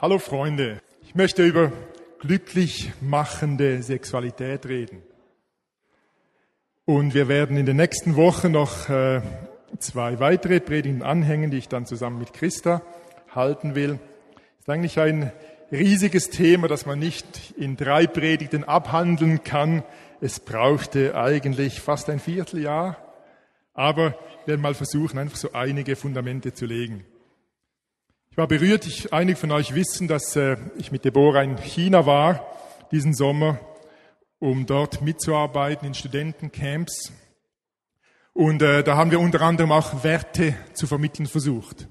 Hallo Freunde, ich möchte über glücklich machende Sexualität reden. Und wir werden in den nächsten Wochen noch äh, zwei weitere Predigten anhängen, die ich dann zusammen mit Christa halten will. Das ist eigentlich ein riesiges Thema, das man nicht in drei Predigten abhandeln kann. Es brauchte eigentlich fast ein Vierteljahr. Aber wir werden mal versuchen, einfach so einige Fundamente zu legen. Ich war berührt, ich, einige von euch wissen, dass äh, ich mit Deborah in China war diesen Sommer, um dort mitzuarbeiten in Studentencamps. Und äh, da haben wir unter anderem auch Werte zu vermitteln versucht.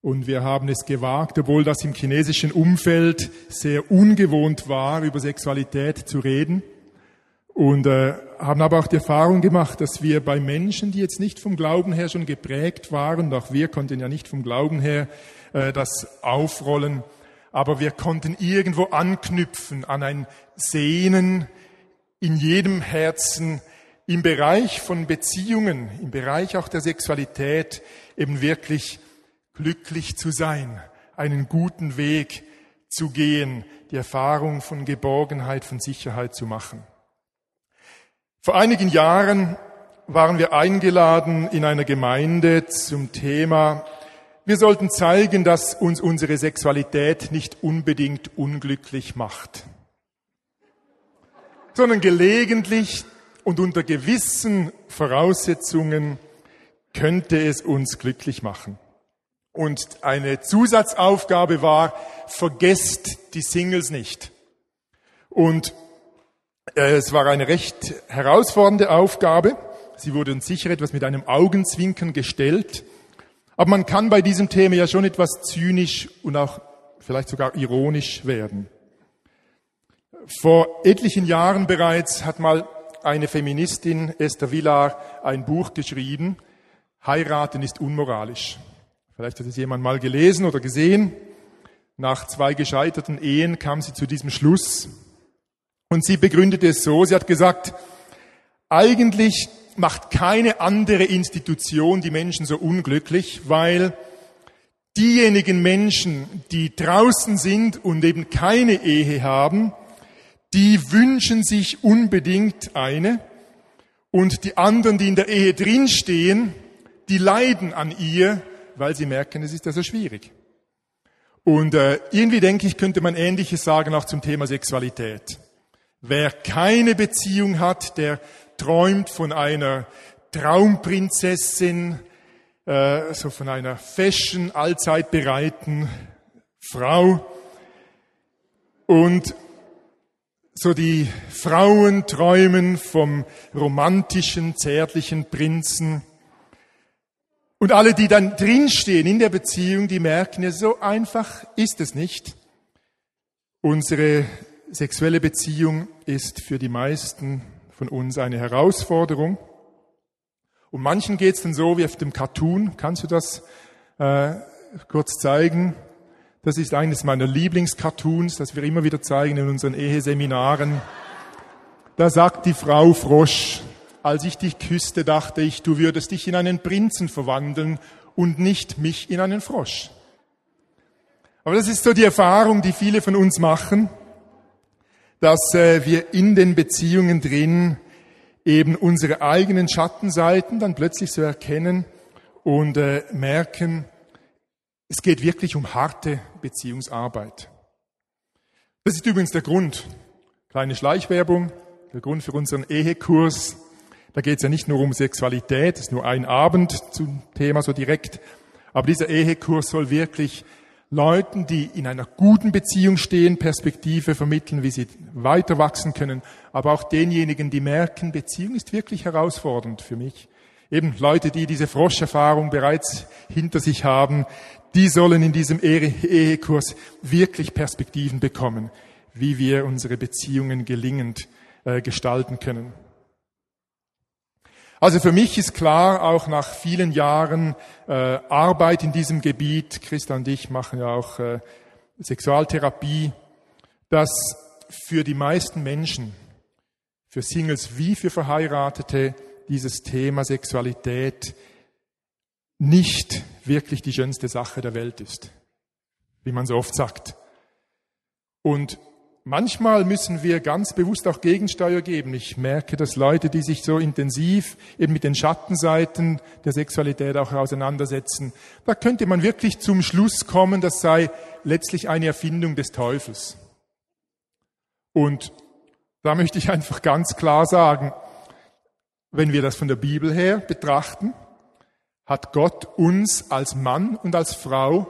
Und wir haben es gewagt, obwohl das im chinesischen Umfeld sehr ungewohnt war, über Sexualität zu reden. Und äh, haben aber auch die Erfahrung gemacht, dass wir bei Menschen, die jetzt nicht vom Glauben her schon geprägt waren, auch wir konnten ja nicht vom Glauben her äh, das aufrollen. Aber wir konnten irgendwo anknüpfen an ein Sehnen in jedem Herzen im Bereich von Beziehungen, im Bereich auch der Sexualität eben wirklich glücklich zu sein, einen guten Weg zu gehen, die Erfahrung von Geborgenheit, von Sicherheit zu machen. Vor einigen Jahren waren wir eingeladen in einer Gemeinde zum Thema wir sollten zeigen, dass uns unsere Sexualität nicht unbedingt unglücklich macht, sondern gelegentlich und unter gewissen Voraussetzungen könnte es uns glücklich machen. Und eine Zusatzaufgabe war, vergesst die Singles nicht. Und äh, es war eine recht herausfordernde Aufgabe. Sie wurde uns sicher etwas mit einem Augenzwinkern gestellt. Aber man kann bei diesem Thema ja schon etwas zynisch und auch vielleicht sogar ironisch werden. Vor etlichen Jahren bereits hat mal eine Feministin, Esther Villar, ein Buch geschrieben, Heiraten ist unmoralisch. Vielleicht hat es jemand mal gelesen oder gesehen. Nach zwei gescheiterten Ehen kam sie zu diesem Schluss. Und sie begründete es so, sie hat gesagt, eigentlich macht keine andere Institution die Menschen so unglücklich, weil diejenigen Menschen, die draußen sind und eben keine Ehe haben, die wünschen sich unbedingt eine und die anderen, die in der Ehe drinstehen, die leiden an ihr, weil sie merken, es ist ja so schwierig. Und äh, irgendwie denke ich, könnte man Ähnliches sagen auch zum Thema Sexualität. Wer keine Beziehung hat, der träumt von einer Traumprinzessin, äh, so von einer fashion, allzeit bereiten Frau. Und so die Frauen träumen vom romantischen, zärtlichen Prinzen. Und alle, die dann drinstehen in der Beziehung, die merken ja, so einfach ist es nicht. Unsere sexuelle Beziehung ist für die meisten von uns eine Herausforderung. Und manchen geht es dann so wie auf dem Cartoon. Kannst du das äh, kurz zeigen? Das ist eines meiner Lieblingscartoons, das wir immer wieder zeigen in unseren Eheseminaren. Da sagt die Frau Frosch, als ich dich küsste, dachte ich, du würdest dich in einen Prinzen verwandeln und nicht mich in einen Frosch. Aber das ist so die Erfahrung, die viele von uns machen dass äh, wir in den Beziehungen drin eben unsere eigenen Schattenseiten dann plötzlich so erkennen und äh, merken, es geht wirklich um harte Beziehungsarbeit. Das ist übrigens der Grund, kleine Schleichwerbung, der Grund für unseren Ehekurs. Da geht es ja nicht nur um Sexualität, ist nur ein Abend zum Thema so direkt, aber dieser Ehekurs soll wirklich Leuten, die in einer guten Beziehung stehen, Perspektive vermitteln, wie sie weiter wachsen können, aber auch denjenigen, die merken, Beziehung ist wirklich herausfordernd für mich. Eben Leute, die diese Froscherfahrung bereits hinter sich haben, die sollen in diesem Ehekurs wirklich Perspektiven bekommen, wie wir unsere Beziehungen gelingend äh, gestalten können. Also für mich ist klar, auch nach vielen Jahren äh, Arbeit in diesem Gebiet, Christa und ich machen ja auch äh, Sexualtherapie, dass für die meisten Menschen, für Singles wie für Verheiratete, dieses Thema Sexualität nicht wirklich die schönste Sache der Welt ist, wie man so oft sagt. Und manchmal müssen wir ganz bewusst auch Gegensteuer geben. Ich merke, dass Leute, die sich so intensiv eben mit den Schattenseiten der Sexualität auch auseinandersetzen, da könnte man wirklich zum Schluss kommen, das sei letztlich eine Erfindung des Teufels. Und da möchte ich einfach ganz klar sagen, wenn wir das von der Bibel her betrachten, hat Gott uns als Mann und als Frau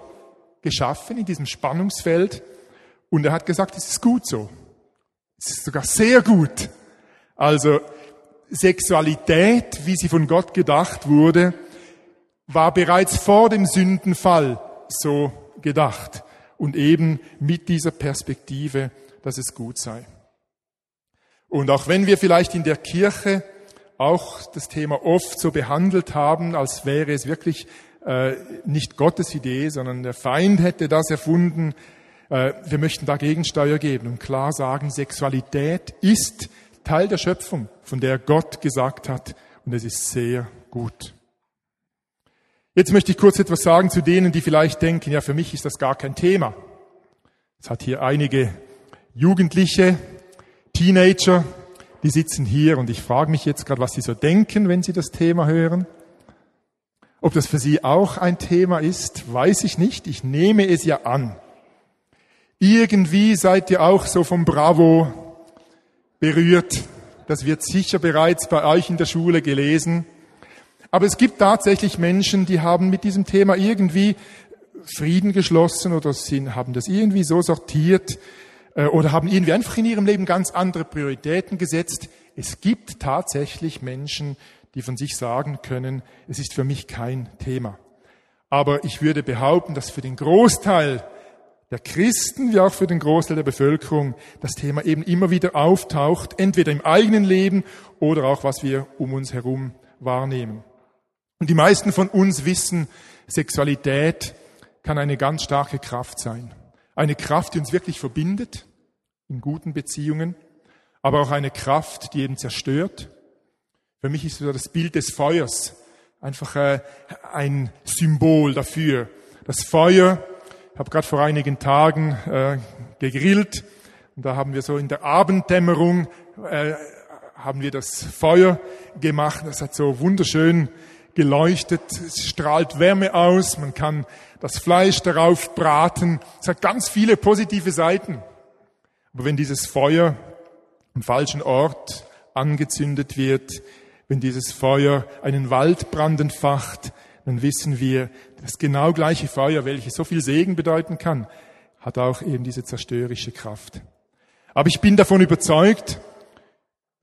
geschaffen in diesem Spannungsfeld und er hat gesagt, es ist gut so. Es ist sogar sehr gut. Also Sexualität, wie sie von Gott gedacht wurde, war bereits vor dem Sündenfall so gedacht und eben mit dieser Perspektive, dass es gut sei. Und auch wenn wir vielleicht in der Kirche auch das Thema oft so behandelt haben, als wäre es wirklich äh, nicht Gottes Idee, sondern der Feind hätte das erfunden, wir möchten da Gegensteuer geben und klar sagen, Sexualität ist Teil der Schöpfung, von der Gott gesagt hat, und es ist sehr gut. Jetzt möchte ich kurz etwas sagen zu denen, die vielleicht denken, ja, für mich ist das gar kein Thema. Es hat hier einige Jugendliche, Teenager, die sitzen hier und ich frage mich jetzt gerade, was sie so denken, wenn sie das Thema hören. Ob das für sie auch ein Thema ist, weiß ich nicht. Ich nehme es ja an. Irgendwie seid ihr auch so vom Bravo berührt. Das wird sicher bereits bei euch in der Schule gelesen. Aber es gibt tatsächlich Menschen, die haben mit diesem Thema irgendwie Frieden geschlossen oder sind, haben das irgendwie so sortiert, äh, oder haben irgendwie einfach in ihrem Leben ganz andere Prioritäten gesetzt. Es gibt tatsächlich Menschen, die von sich sagen können, es ist für mich kein Thema. Aber ich würde behaupten, dass für den Großteil der Christen wie auch für den Großteil der Bevölkerung das Thema eben immer wieder auftaucht, entweder im eigenen Leben oder auch was wir um uns herum wahrnehmen. Und die meisten von uns wissen, Sexualität kann eine ganz starke Kraft sein. Eine Kraft, die uns wirklich verbindet in guten Beziehungen, aber auch eine Kraft, die eben zerstört. Für mich ist das Bild des Feuers einfach äh, ein Symbol dafür. Das Feuer, habe gerade vor einigen Tagen äh, gegrillt und da haben wir so in der Abenddämmerung äh, haben wir das Feuer gemacht. Das hat so wunderschön geleuchtet. Es strahlt Wärme aus. Man kann das Fleisch darauf braten. Es hat ganz viele positive Seiten. Aber wenn dieses Feuer am falschen Ort angezündet wird, wenn dieses Feuer einen Waldbrand entfacht, dann wissen wir, das genau gleiche Feuer, welches so viel Segen bedeuten kann, hat auch eben diese zerstörerische Kraft. Aber ich bin davon überzeugt,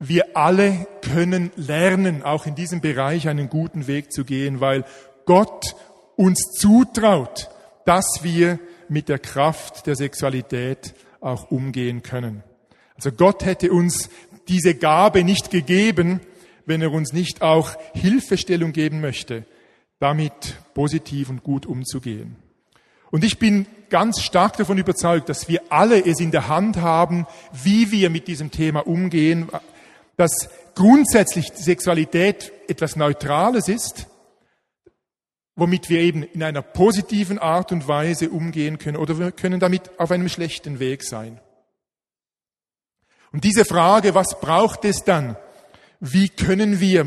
wir alle können lernen, auch in diesem Bereich einen guten Weg zu gehen, weil Gott uns zutraut, dass wir mit der Kraft der Sexualität auch umgehen können. Also Gott hätte uns diese Gabe nicht gegeben, wenn er uns nicht auch Hilfestellung geben möchte, damit positiv und gut umzugehen. Und ich bin ganz stark davon überzeugt, dass wir alle es in der Hand haben, wie wir mit diesem Thema umgehen, dass grundsätzlich Sexualität etwas Neutrales ist, womit wir eben in einer positiven Art und Weise umgehen können oder wir können damit auf einem schlechten Weg sein. Und diese Frage, was braucht es dann? Wie können wir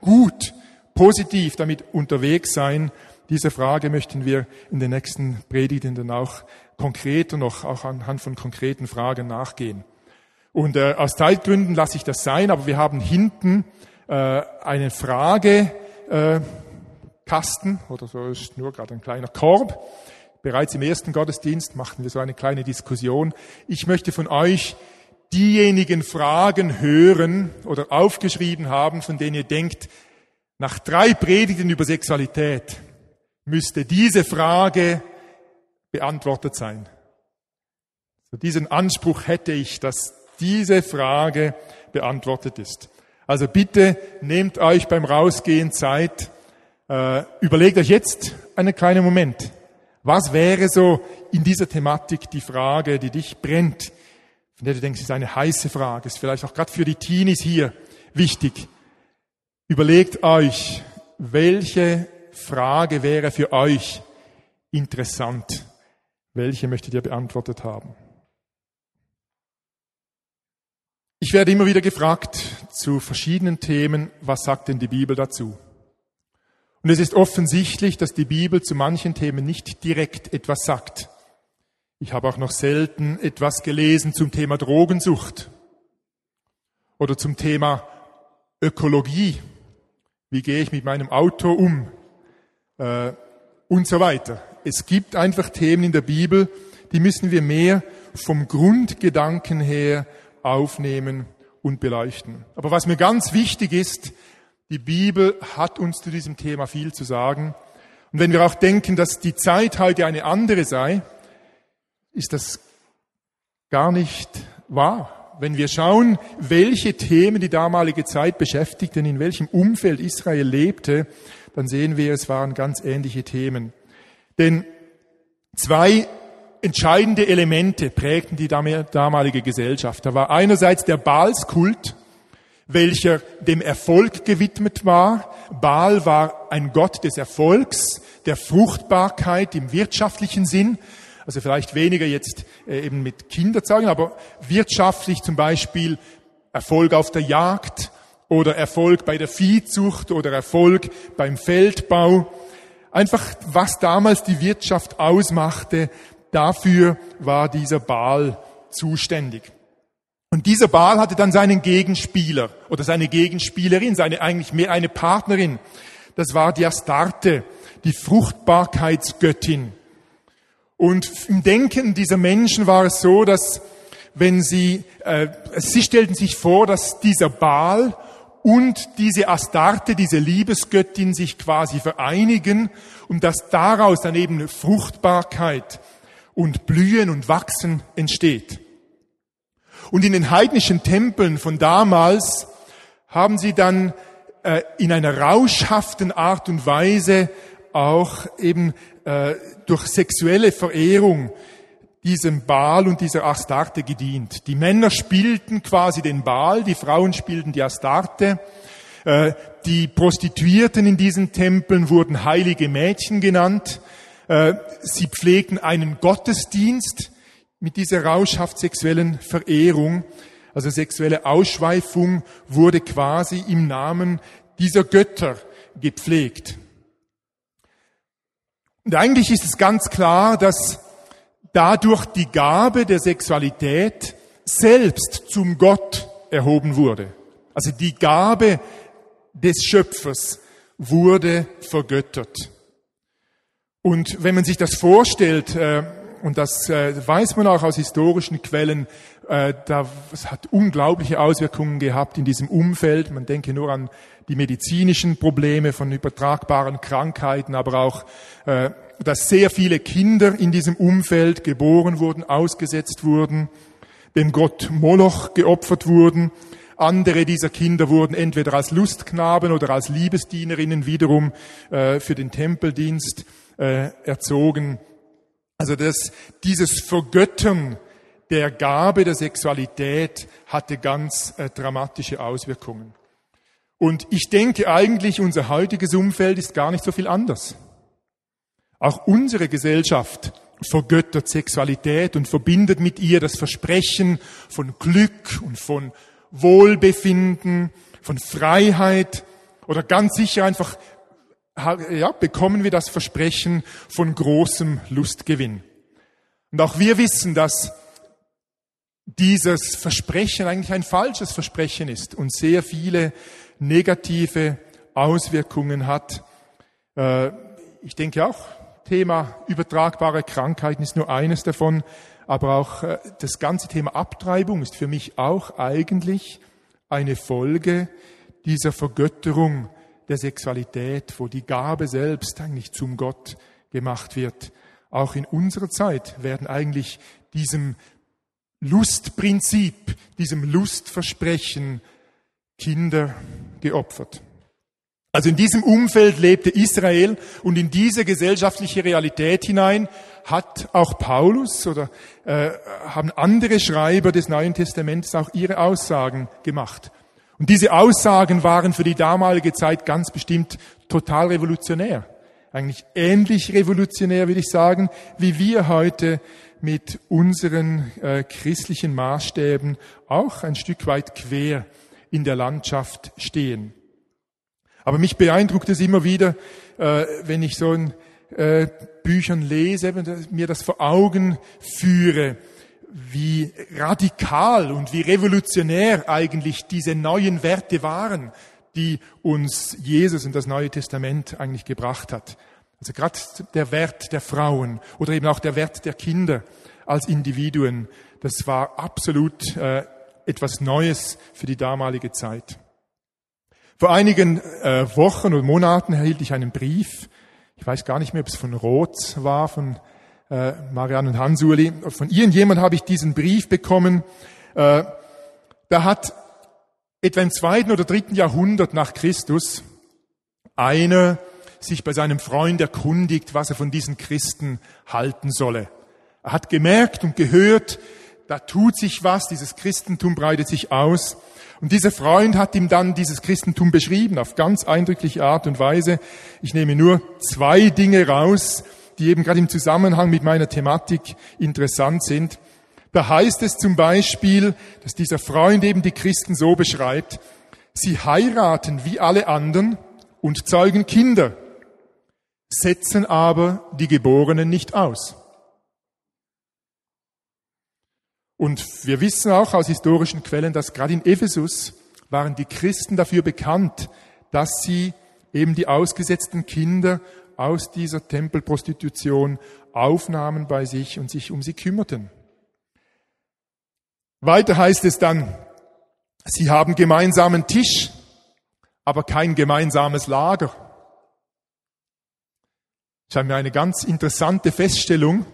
gut, positiv damit unterwegs sein? Diese Frage möchten wir in den nächsten Predigten dann auch konkreter noch, auch anhand von konkreten Fragen nachgehen. Und äh, aus Zeitgründen lasse ich das sein, aber wir haben hinten äh, eine Frage, äh, Kasten oder so ist nur gerade ein kleiner Korb. Bereits im ersten Gottesdienst machten wir so eine kleine Diskussion. Ich möchte von euch diejenigen Fragen hören oder aufgeschrieben haben, von denen ihr denkt, nach drei Predigten über Sexualität müsste diese Frage beantwortet sein. So diesen Anspruch hätte ich, dass diese Frage beantwortet ist. Also bitte nehmt euch beim Rausgehen Zeit, äh, überlegt euch jetzt einen kleinen Moment. Was wäre so in dieser Thematik die Frage, die dich brennt, von der du denkst, es ist eine heiße Frage, ist vielleicht auch gerade für die Teenies hier wichtig. Überlegt euch, welche Frage wäre für euch interessant? Welche möchtet ihr beantwortet haben? Ich werde immer wieder gefragt zu verschiedenen Themen, was sagt denn die Bibel dazu? Und es ist offensichtlich, dass die Bibel zu manchen Themen nicht direkt etwas sagt. Ich habe auch noch selten etwas gelesen zum Thema Drogensucht oder zum Thema Ökologie. Wie gehe ich mit meinem Auto um? Äh, und so weiter. Es gibt einfach Themen in der Bibel, die müssen wir mehr vom Grundgedanken her aufnehmen und beleuchten. Aber was mir ganz wichtig ist, die Bibel hat uns zu diesem Thema viel zu sagen. Und wenn wir auch denken, dass die Zeit heute eine andere sei, ist das gar nicht wahr. Wenn wir schauen, welche Themen die damalige Zeit beschäftigten, in welchem Umfeld Israel lebte, dann sehen wir, es waren ganz ähnliche Themen. Denn zwei entscheidende Elemente prägten die damalige Gesellschaft. Da war einerseits der Baalskult, welcher dem Erfolg gewidmet war. Baal war ein Gott des Erfolgs, der Fruchtbarkeit im wirtschaftlichen Sinn. Also vielleicht weniger jetzt äh, eben mit Kinderzeugen, aber wirtschaftlich zum Beispiel Erfolg auf der Jagd oder Erfolg bei der Viehzucht oder Erfolg beim Feldbau. Einfach was damals die Wirtschaft ausmachte, Dafür war dieser Baal zuständig. Und dieser Baal hatte dann seinen Gegenspieler oder seine Gegenspielerin, seine eigentlich mehr eine Partnerin. Das war die Astarte, die Fruchtbarkeitsgöttin. Und im Denken dieser Menschen war es so, dass wenn sie, äh, sie stellten sich vor, dass dieser Baal und diese Astarte, diese Liebesgöttin sich quasi vereinigen und dass daraus dann eben Fruchtbarkeit und Blühen und Wachsen entsteht. Und in den heidnischen Tempeln von damals haben sie dann äh, in einer rauschhaften Art und Weise auch eben äh, durch sexuelle Verehrung diesem Baal und dieser Astarte gedient. Die Männer spielten quasi den Baal, die Frauen spielten die Astarte. Äh, die Prostituierten in diesen Tempeln wurden heilige Mädchen genannt. Äh, sie pflegten einen Gottesdienst mit dieser rauschhaft sexuellen Verehrung. Also sexuelle Ausschweifung wurde quasi im Namen dieser Götter gepflegt. Und eigentlich ist es ganz klar, dass dadurch die Gabe der Sexualität selbst zum Gott erhoben wurde. Also die Gabe des Schöpfers wurde vergöttert. Und wenn man sich das vorstellt, äh, und das äh, weiß man auch aus historischen Quellen, äh, da, es hat unglaubliche Auswirkungen gehabt in diesem Umfeld. Man denke nur an die medizinischen Probleme von übertragbaren Krankheiten, aber auch, äh, dass sehr viele Kinder in diesem Umfeld geboren wurden, ausgesetzt wurden, dem Gott Moloch geopfert wurden. Andere dieser Kinder wurden entweder als Lustknaben oder als Liebesdienerinnen wiederum äh, für den Tempeldienst äh, erzogen. Also das, dieses Vergöttern der Gabe der Sexualität hatte ganz äh, dramatische Auswirkungen. Und ich denke eigentlich, unser heutiges Umfeld ist gar nicht so viel anders. Auch unsere Gesellschaft vergöttert Sexualität und verbindet mit ihr das Versprechen von Glück und von Wohlbefinden, von Freiheit oder ganz sicher einfach ja, bekommen wir das Versprechen von großem Lustgewinn. Und auch wir wissen, dass dieses Versprechen eigentlich ein falsches Versprechen ist und sehr viele negative Auswirkungen hat. Äh, ich denke auch, Thema übertragbare Krankheiten ist nur eines davon, aber auch äh, das ganze Thema Abtreibung ist für mich auch eigentlich eine Folge dieser Vergötterung der Sexualität, wo die Gabe selbst eigentlich zum Gott gemacht wird. Auch in unserer Zeit werden eigentlich diesem Lustprinzip, diesem Lustversprechen Kinder geopfert. Also in diesem Umfeld lebte Israel und in diese gesellschaftliche Realität hinein hat auch Paulus oder äh, haben andere Schreiber des Neuen Testaments auch ihre Aussagen gemacht. Und diese Aussagen waren für die damalige Zeit ganz bestimmt total revolutionär. Eigentlich ähnlich revolutionär, würde ich sagen, wie wir heute mit unseren äh, christlichen Maßstäben auch ein Stück weit quer in der Landschaft stehen. Aber mich beeindruckt es immer wieder, äh, wenn ich so in äh, Büchern lese, mir das vor Augen führe, wie radikal und wie revolutionär eigentlich diese neuen Werte waren, die uns Jesus und das Neue Testament eigentlich gebracht hat. Also gerade der Wert der Frauen oder eben auch der Wert der Kinder als Individuen, das war absolut äh, etwas Neues für die damalige Zeit. Vor einigen äh, Wochen und Monaten erhielt ich einen Brief. Ich weiß gar nicht mehr, ob es von Roth war, von äh, Marianne und Hansuli. Von irgendjemand habe ich diesen Brief bekommen. Äh, da hat etwa im zweiten oder dritten Jahrhundert nach Christus einer sich bei seinem Freund erkundigt, was er von diesen Christen halten solle. Er hat gemerkt und gehört, da tut sich was, dieses Christentum breitet sich aus. Und dieser Freund hat ihm dann dieses Christentum beschrieben, auf ganz eindrückliche Art und Weise. Ich nehme nur zwei Dinge raus, die eben gerade im Zusammenhang mit meiner Thematik interessant sind. Da heißt es zum Beispiel, dass dieser Freund eben die Christen so beschreibt, sie heiraten wie alle anderen und zeugen Kinder, setzen aber die Geborenen nicht aus. Und wir wissen auch aus historischen Quellen, dass gerade in Ephesus waren die Christen dafür bekannt, dass sie eben die ausgesetzten Kinder aus dieser Tempelprostitution aufnahmen bei sich und sich um sie kümmerten. Weiter heißt es dann, sie haben gemeinsamen Tisch, aber kein gemeinsames Lager. Habe mir eine ganz interessante Feststellung,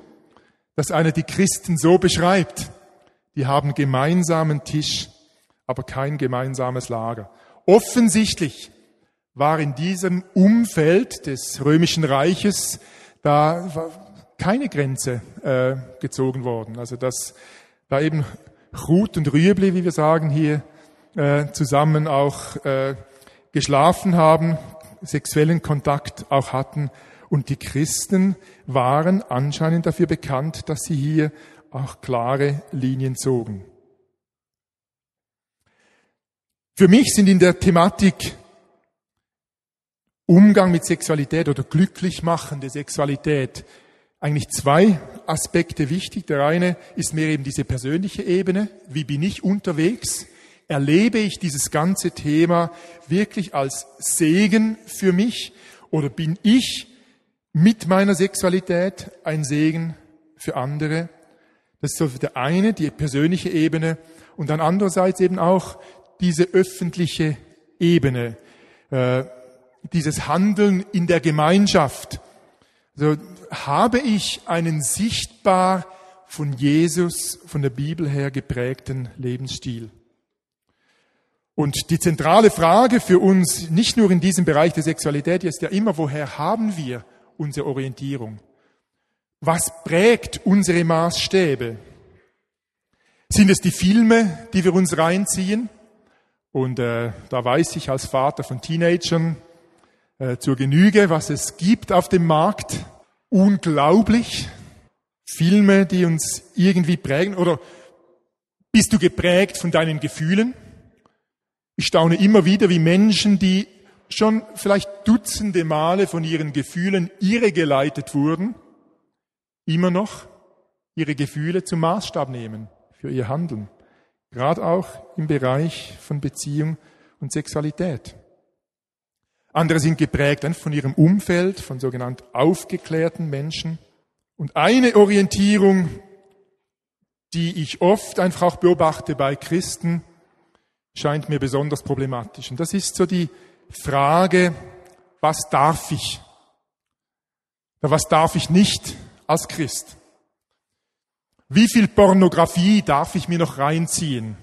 dass einer die Christen so beschreibt die haben gemeinsamen Tisch, aber kein gemeinsames Lager. Offensichtlich war in diesem Umfeld des römischen Reiches da keine Grenze äh, gezogen worden. Also dass da eben Ruth und Rüebli, wie wir sagen hier, äh, zusammen auch äh, geschlafen haben, sexuellen Kontakt auch hatten. Und die Christen waren anscheinend dafür bekannt, dass sie hier auch klare Linien zogen. Für mich sind in der Thematik Umgang mit Sexualität oder glücklich machende Sexualität eigentlich zwei Aspekte wichtig. Der eine ist mir eben diese persönliche Ebene. Wie bin ich unterwegs? Erlebe ich dieses ganze Thema wirklich als Segen für mich oder bin ich mit meiner Sexualität ein Segen für andere? Das ist so der eine, die persönliche Ebene und dann andererseits eben auch diese öffentliche Ebene, äh, dieses Handeln in der Gemeinschaft. Also habe ich einen sichtbar von Jesus, von der Bibel her geprägten Lebensstil. Und die zentrale Frage für uns, nicht nur in diesem Bereich der Sexualität, ist ja immer, woher haben wir unsere Orientierung? Was prägt unsere Maßstäbe? Sind es die Filme, die wir uns reinziehen? Und äh, da weiß ich als Vater von Teenagern äh, zur Genüge, was es gibt auf dem Markt. Unglaublich. Filme, die uns irgendwie prägen. Oder bist du geprägt von deinen Gefühlen? Ich staune immer wieder, wie Menschen, die schon vielleicht dutzende Male von ihren Gefühlen irregeleitet wurden, immer noch ihre Gefühle zum Maßstab nehmen für ihr Handeln. Gerade auch im Bereich von Beziehung und Sexualität. Andere sind geprägt von ihrem Umfeld, von sogenannt aufgeklärten Menschen. Und eine Orientierung, die ich oft einfach auch beobachte bei Christen, scheint mir besonders problematisch. Und das ist so die Frage, was darf ich? Was darf ich nicht? als Christ? Wie viel Pornografie darf ich mir noch reinziehen,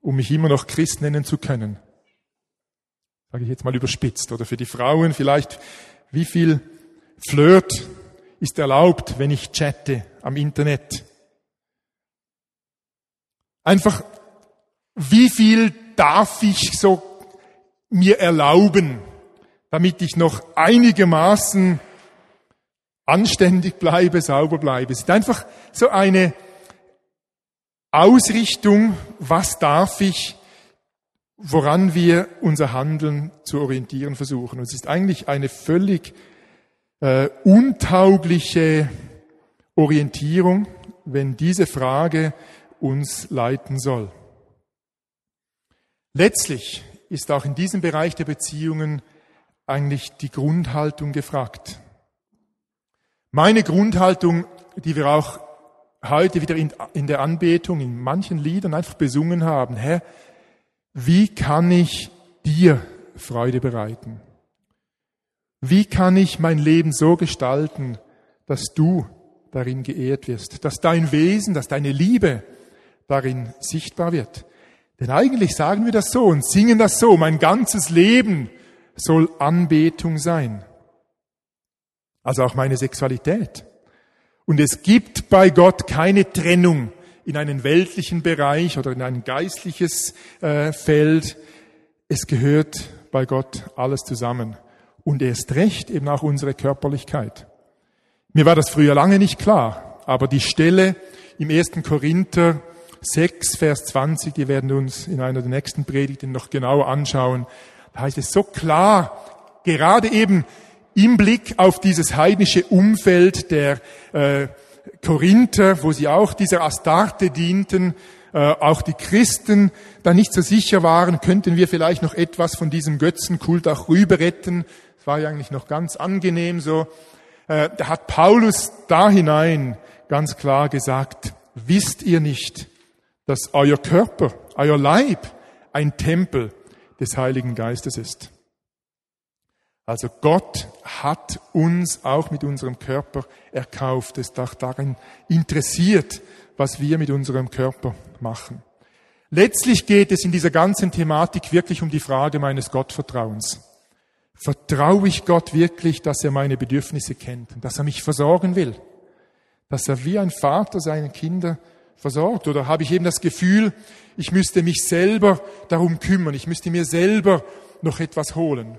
um mich immer noch Christ nennen zu können? Sage ich jetzt mal überspitzt. Oder für die Frauen vielleicht, wie viel Flirt ist erlaubt, wenn ich chatte am Internet? Einfach, wie viel darf ich so mir erlauben, damit ich noch einigermaßen anständig bleibe, sauber bleibe. Es ist einfach so eine Ausrichtung, was darf ich, woran wir unser Handeln zu orientieren versuchen. Und es ist eigentlich eine völlig äh, untaugliche Orientierung, wenn diese Frage uns leiten soll. Letztlich ist auch in diesem Bereich der Beziehungen eigentlich die Grundhaltung gefragt. Meine Grundhaltung, die wir auch heute wieder in, in der Anbetung, in manchen Liedern einfach besungen haben, Herr, wie kann ich dir Freude bereiten? Wie kann ich mein Leben so gestalten, dass du darin geehrt wirst, dass dein Wesen, dass deine Liebe darin sichtbar wird? Denn eigentlich sagen wir das so und singen das so, mein ganzes Leben soll Anbetung sein. Also auch meine Sexualität. Und es gibt bei Gott keine Trennung in einen weltlichen Bereich oder in ein geistliches äh, Feld. Es gehört bei Gott alles zusammen. Und erst recht eben auch unsere Körperlichkeit. Mir war das früher lange nicht klar, aber die Stelle im ersten Korinther 6, Vers 20, die werden uns in einer der nächsten Predigten noch genauer anschauen. Da heißt es so klar, gerade eben im Blick auf dieses heidnische Umfeld der äh, Korinther, wo sie auch dieser Astarte dienten, äh, auch die Christen da nicht so sicher waren, könnten wir vielleicht noch etwas von diesem Götzenkult auch rüber retten. Das war ja eigentlich noch ganz angenehm so. Äh, da hat Paulus da hinein ganz klar gesagt, wisst ihr nicht, dass euer Körper, euer Leib ein Tempel des Heiligen Geistes ist? Also Gott hat uns auch mit unserem Körper erkauft, ist auch darin interessiert, was wir mit unserem Körper machen. Letztlich geht es in dieser ganzen Thematik wirklich um die Frage meines Gottvertrauens. Vertraue ich Gott wirklich, dass er meine Bedürfnisse kennt und dass er mich versorgen will? Dass er wie ein Vater seine Kinder versorgt? Oder habe ich eben das Gefühl, ich müsste mich selber darum kümmern, ich müsste mir selber noch etwas holen?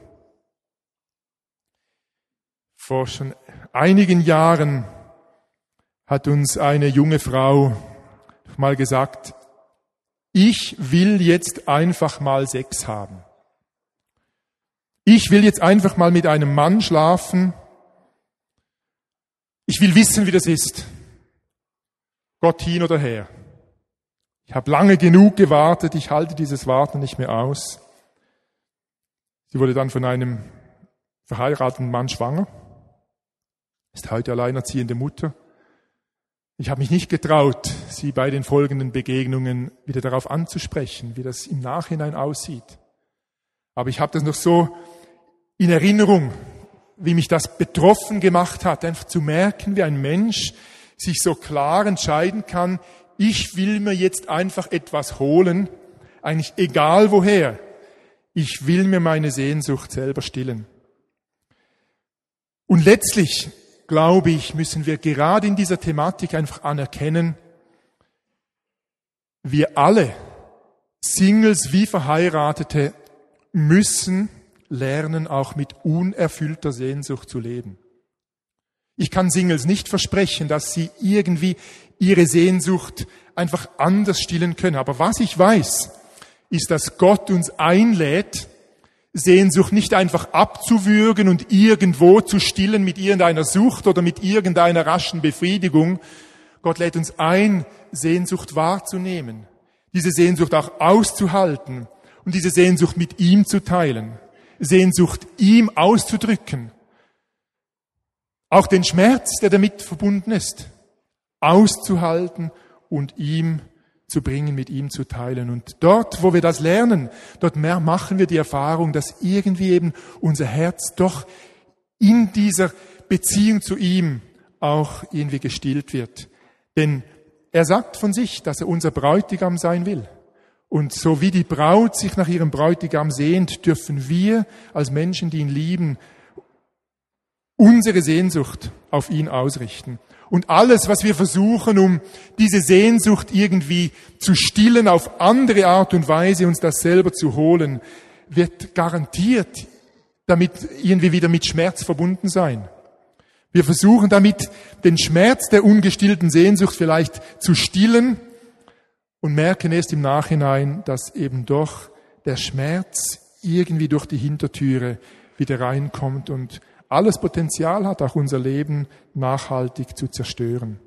Vor schon einigen Jahren hat uns eine junge Frau mal gesagt, ich will jetzt einfach mal Sex haben. Ich will jetzt einfach mal mit einem Mann schlafen. Ich will wissen, wie das ist. Gott hin oder her. Ich habe lange genug gewartet, ich halte dieses Warten nicht mehr aus. Sie wurde dann von einem verheirateten Mann schwanger ist heute alleinerziehende Mutter. Ich habe mich nicht getraut, sie bei den folgenden Begegnungen wieder darauf anzusprechen, wie das im Nachhinein aussieht. Aber ich habe das noch so in Erinnerung, wie mich das betroffen gemacht hat, einfach zu merken, wie ein Mensch sich so klar entscheiden kann, ich will mir jetzt einfach etwas holen, eigentlich egal woher. Ich will mir meine Sehnsucht selber stillen. Und letztlich glaube ich, müssen wir gerade in dieser Thematik einfach anerkennen, wir alle, Singles wie Verheiratete, müssen lernen, auch mit unerfüllter Sehnsucht zu leben. Ich kann Singles nicht versprechen, dass sie irgendwie ihre Sehnsucht einfach anders stillen können. Aber was ich weiß, ist, dass Gott uns einlädt, Sehnsucht nicht einfach abzuwürgen und irgendwo zu stillen mit irgendeiner Sucht oder mit irgendeiner raschen Befriedigung. Gott lädt uns ein, Sehnsucht wahrzunehmen, diese Sehnsucht auch auszuhalten und diese Sehnsucht mit ihm zu teilen, Sehnsucht ihm auszudrücken, auch den Schmerz, der damit verbunden ist, auszuhalten und ihm zu bringen, mit ihm zu teilen. Und dort, wo wir das lernen, dort mehr machen wir die Erfahrung, dass irgendwie eben unser Herz doch in dieser Beziehung zu ihm auch irgendwie gestillt wird. Denn er sagt von sich, dass er unser Bräutigam sein will. Und so wie die Braut sich nach ihrem Bräutigam sehnt, dürfen wir als Menschen, die ihn lieben, unsere Sehnsucht auf ihn ausrichten. Und alles, was wir versuchen, um diese Sehnsucht irgendwie zu stillen, auf andere Art und Weise uns das selber zu holen, wird garantiert damit irgendwie wieder mit Schmerz verbunden sein. Wir versuchen damit den Schmerz der ungestillten Sehnsucht vielleicht zu stillen und merken erst im Nachhinein, dass eben doch der Schmerz irgendwie durch die Hintertüre wieder reinkommt und alles Potenzial hat, auch unser Leben nachhaltig zu zerstören.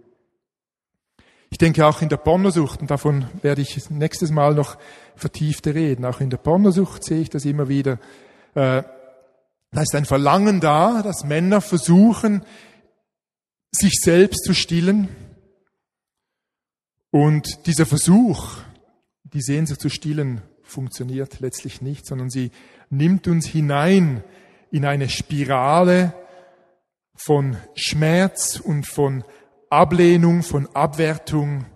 Ich denke auch in der Pornosucht, und davon werde ich nächstes Mal noch vertiefter reden, auch in der Pornosucht sehe ich das immer wieder. Äh, da ist ein Verlangen da, dass Männer versuchen, sich selbst zu stillen. Und dieser Versuch, die Sehnsucht zu stillen, funktioniert letztlich nicht, sondern sie nimmt uns hinein in eine Spirale von Schmerz und von Ablehnung, von Abwertung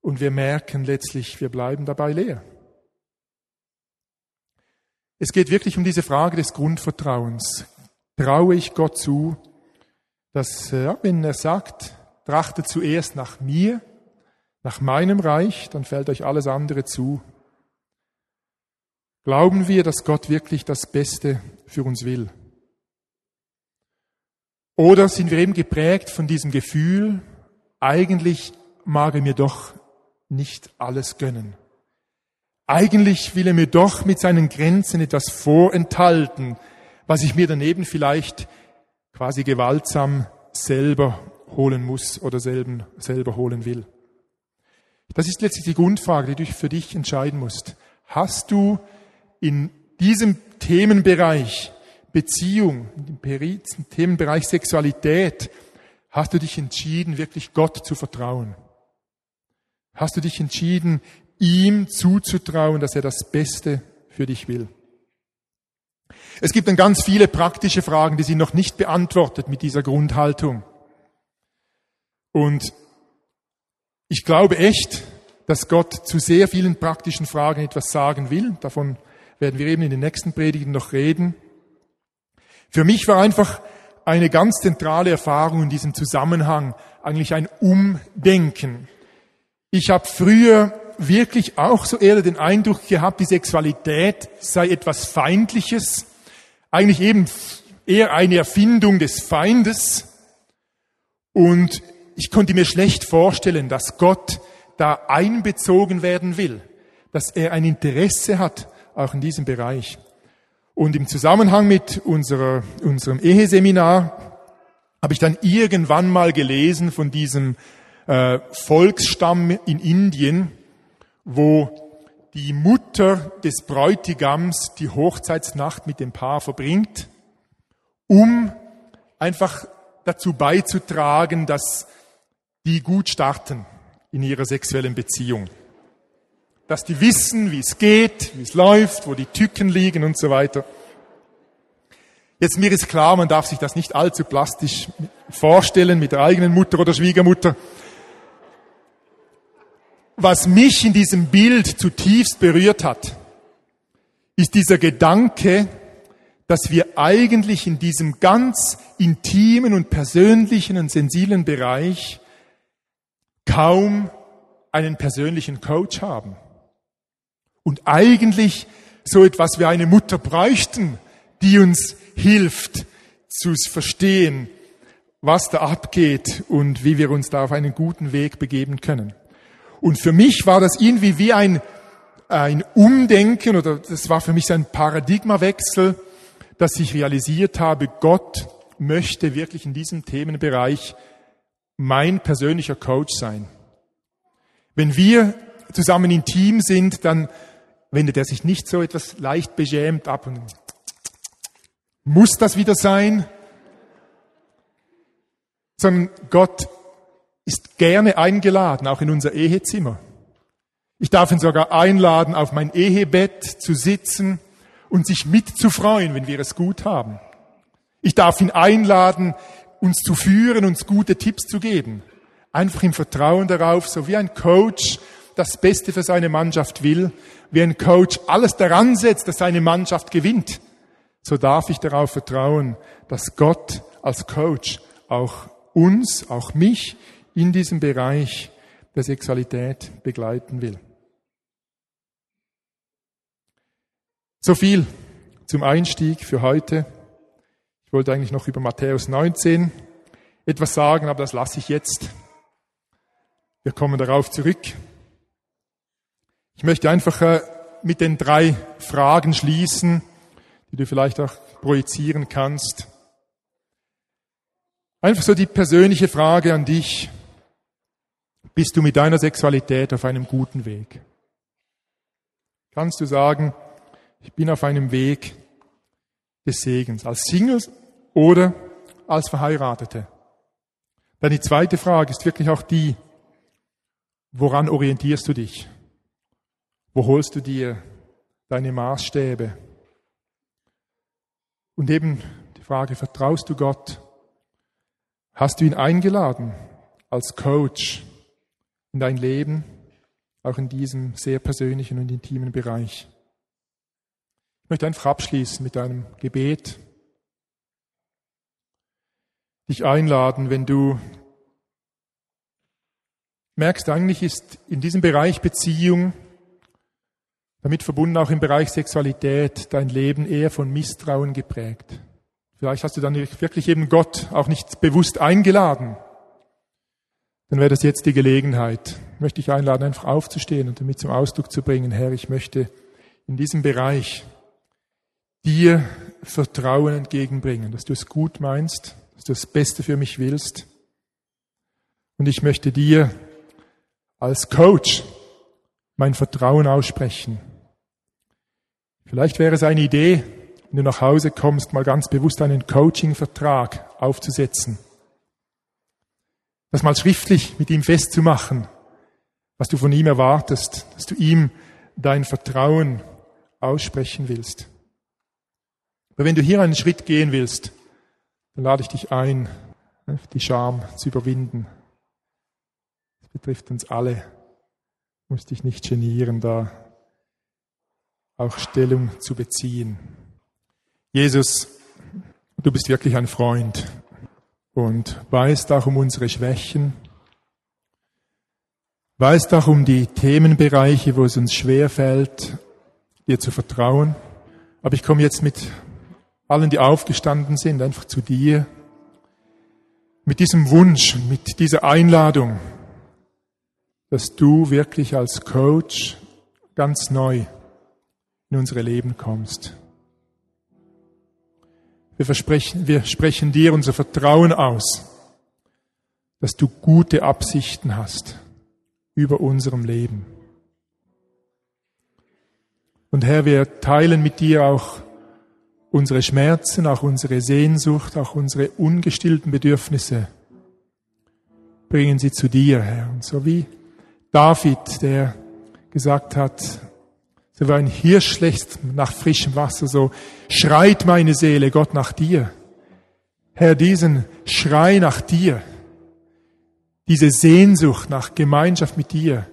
und wir merken letztlich, wir bleiben dabei leer. Es geht wirklich um diese Frage des Grundvertrauens. Traue ich Gott zu, dass, ja, wenn er sagt, trachtet zuerst nach mir, nach meinem Reich, dann fällt euch alles andere zu. Glauben wir, dass Gott wirklich das Beste für uns will? Oder sind wir eben geprägt von diesem Gefühl, eigentlich mag er mir doch nicht alles gönnen. Eigentlich will er mir doch mit seinen Grenzen etwas vorenthalten, was ich mir daneben vielleicht quasi gewaltsam selber holen muss oder selber, selber holen will. Das ist letztlich die Grundfrage, die du für dich entscheiden musst. Hast du in diesem Themenbereich Beziehung, im Themenbereich Sexualität, hast du dich entschieden, wirklich Gott zu vertrauen? Hast du dich entschieden, ihm zuzutrauen, dass er das Beste für dich will? Es gibt dann ganz viele praktische Fragen, die sind noch nicht beantwortet mit dieser Grundhaltung. Und ich glaube echt, dass Gott zu sehr vielen praktischen Fragen etwas sagen will. Davon werden wir eben in den nächsten Predigten noch reden. Für mich war einfach eine ganz zentrale Erfahrung in diesem Zusammenhang eigentlich ein Umdenken. Ich habe früher wirklich auch so eher den Eindruck gehabt, die Sexualität sei etwas Feindliches, eigentlich eben eher eine Erfindung des Feindes. Und ich konnte mir schlecht vorstellen, dass Gott da einbezogen werden will, dass er ein Interesse hat, auch in diesem Bereich. Und im Zusammenhang mit unserer, unserem Eheseminar habe ich dann irgendwann mal gelesen von diesem äh, Volksstamm in Indien, wo die Mutter des Bräutigams die Hochzeitsnacht mit dem Paar verbringt, um einfach dazu beizutragen, dass die gut starten in ihrer sexuellen Beziehung. Dass die wissen, wie es geht, wie es läuft, wo die Tücken liegen und so weiter. Jetzt mir ist klar, man darf sich das nicht allzu plastisch vorstellen mit der eigenen Mutter oder Schwiegermutter. Was mich in diesem Bild zutiefst berührt hat, ist dieser Gedanke, dass wir eigentlich in diesem ganz intimen und persönlichen und sensiblen Bereich kaum einen persönlichen Coach haben. Und eigentlich so etwas wie eine Mutter bräuchten, die uns hilft zu verstehen, was da abgeht und wie wir uns da auf einen guten Weg begeben können. Und für mich war das irgendwie wie ein, ein Umdenken oder das war für mich so ein Paradigmawechsel, dass ich realisiert habe, Gott möchte wirklich in diesem Themenbereich mein persönlicher Coach sein. Wenn wir zusammen intim sind, dann wendet er sich nicht so etwas leicht beschämt ab und muss das wieder sein, sondern Gott ist gerne eingeladen, auch in unser Ehezimmer. Ich darf ihn sogar einladen, auf mein Ehebett zu sitzen und sich mitzufreuen, wenn wir es gut haben. Ich darf ihn einladen, uns zu führen, uns gute Tipps zu geben. Einfach im Vertrauen darauf, so wie ein Coach das Beste für seine Mannschaft will, wie ein Coach alles daran setzt, dass seine Mannschaft gewinnt, so darf ich darauf vertrauen, dass Gott als Coach auch uns, auch mich in diesem Bereich der Sexualität begleiten will. So viel zum Einstieg für heute. Ich wollte eigentlich noch über Matthäus 19 etwas sagen, aber das lasse ich jetzt. Wir kommen darauf zurück. Ich möchte einfach äh, mit den drei Fragen schließen, die du vielleicht auch projizieren kannst. Einfach so die persönliche Frage an dich. Bist du mit deiner Sexualität auf einem guten Weg? Kannst du sagen, ich bin auf einem Weg des Segens, als Single oder als Verheiratete? Dann die zweite Frage ist wirklich auch die, woran orientierst du dich? Wo holst du dir deine Maßstäbe? Und eben die Frage, vertraust du Gott? Hast du ihn eingeladen als Coach in dein Leben, auch in diesem sehr persönlichen und intimen Bereich? Ich möchte einfach abschließen mit einem Gebet. Dich einladen, wenn du merkst, eigentlich ist in diesem Bereich Beziehung, damit verbunden auch im Bereich Sexualität, dein Leben eher von Misstrauen geprägt. Vielleicht hast du dann wirklich eben Gott auch nicht bewusst eingeladen. Dann wäre das jetzt die Gelegenheit. Ich möchte dich einladen, einfach aufzustehen und damit zum Ausdruck zu bringen, Herr, ich möchte in diesem Bereich dir Vertrauen entgegenbringen, dass du es gut meinst, dass du das Beste für mich willst. Und ich möchte dir als Coach mein Vertrauen aussprechen. Vielleicht wäre es eine Idee, wenn du nach Hause kommst, mal ganz bewusst einen Coaching-Vertrag aufzusetzen. Das mal schriftlich mit ihm festzumachen, was du von ihm erwartest, dass du ihm dein Vertrauen aussprechen willst. Aber wenn du hier einen Schritt gehen willst, dann lade ich dich ein, die Scham zu überwinden. Das betrifft uns alle. Du musst dich nicht genieren, da auch Stellung zu beziehen. Jesus, du bist wirklich ein Freund und weißt auch um unsere Schwächen, weißt auch um die Themenbereiche, wo es uns schwer fällt, dir zu vertrauen. Aber ich komme jetzt mit allen, die aufgestanden sind, einfach zu dir, mit diesem Wunsch, mit dieser Einladung, dass du wirklich als Coach ganz neu in unsere Leben kommst. Wir, versprechen, wir sprechen dir unser Vertrauen aus, dass du gute Absichten hast über unserem Leben. Und Herr, wir teilen mit dir auch unsere Schmerzen, auch unsere Sehnsucht, auch unsere ungestillten Bedürfnisse. Bringen sie zu dir, Herr. Und so wie David, der gesagt hat, so wie ein Hirsch schlecht nach frischem Wasser, so schreit meine Seele Gott nach dir. Herr, diesen Schrei nach dir, diese Sehnsucht nach Gemeinschaft mit dir,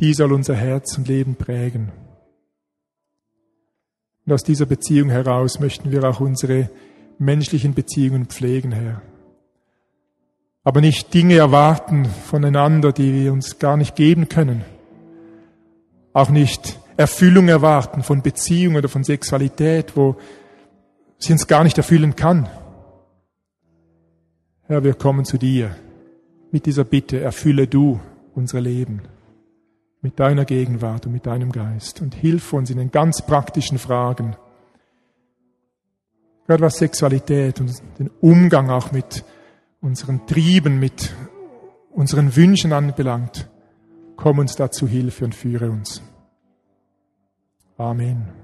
die soll unser Herz und Leben prägen. Und aus dieser Beziehung heraus möchten wir auch unsere menschlichen Beziehungen pflegen, Herr. Aber nicht Dinge erwarten voneinander, die wir uns gar nicht geben können. Auch nicht Erfüllung erwarten von Beziehung oder von Sexualität, wo sie uns gar nicht erfüllen kann. Herr, wir kommen zu dir mit dieser Bitte, erfülle du unser Leben mit deiner Gegenwart und mit deinem Geist und hilf uns in den ganz praktischen Fragen, gerade was Sexualität und den Umgang auch mit unseren Trieben, mit unseren Wünschen anbelangt. Komm uns dazu Hilfe und führe uns. Amen.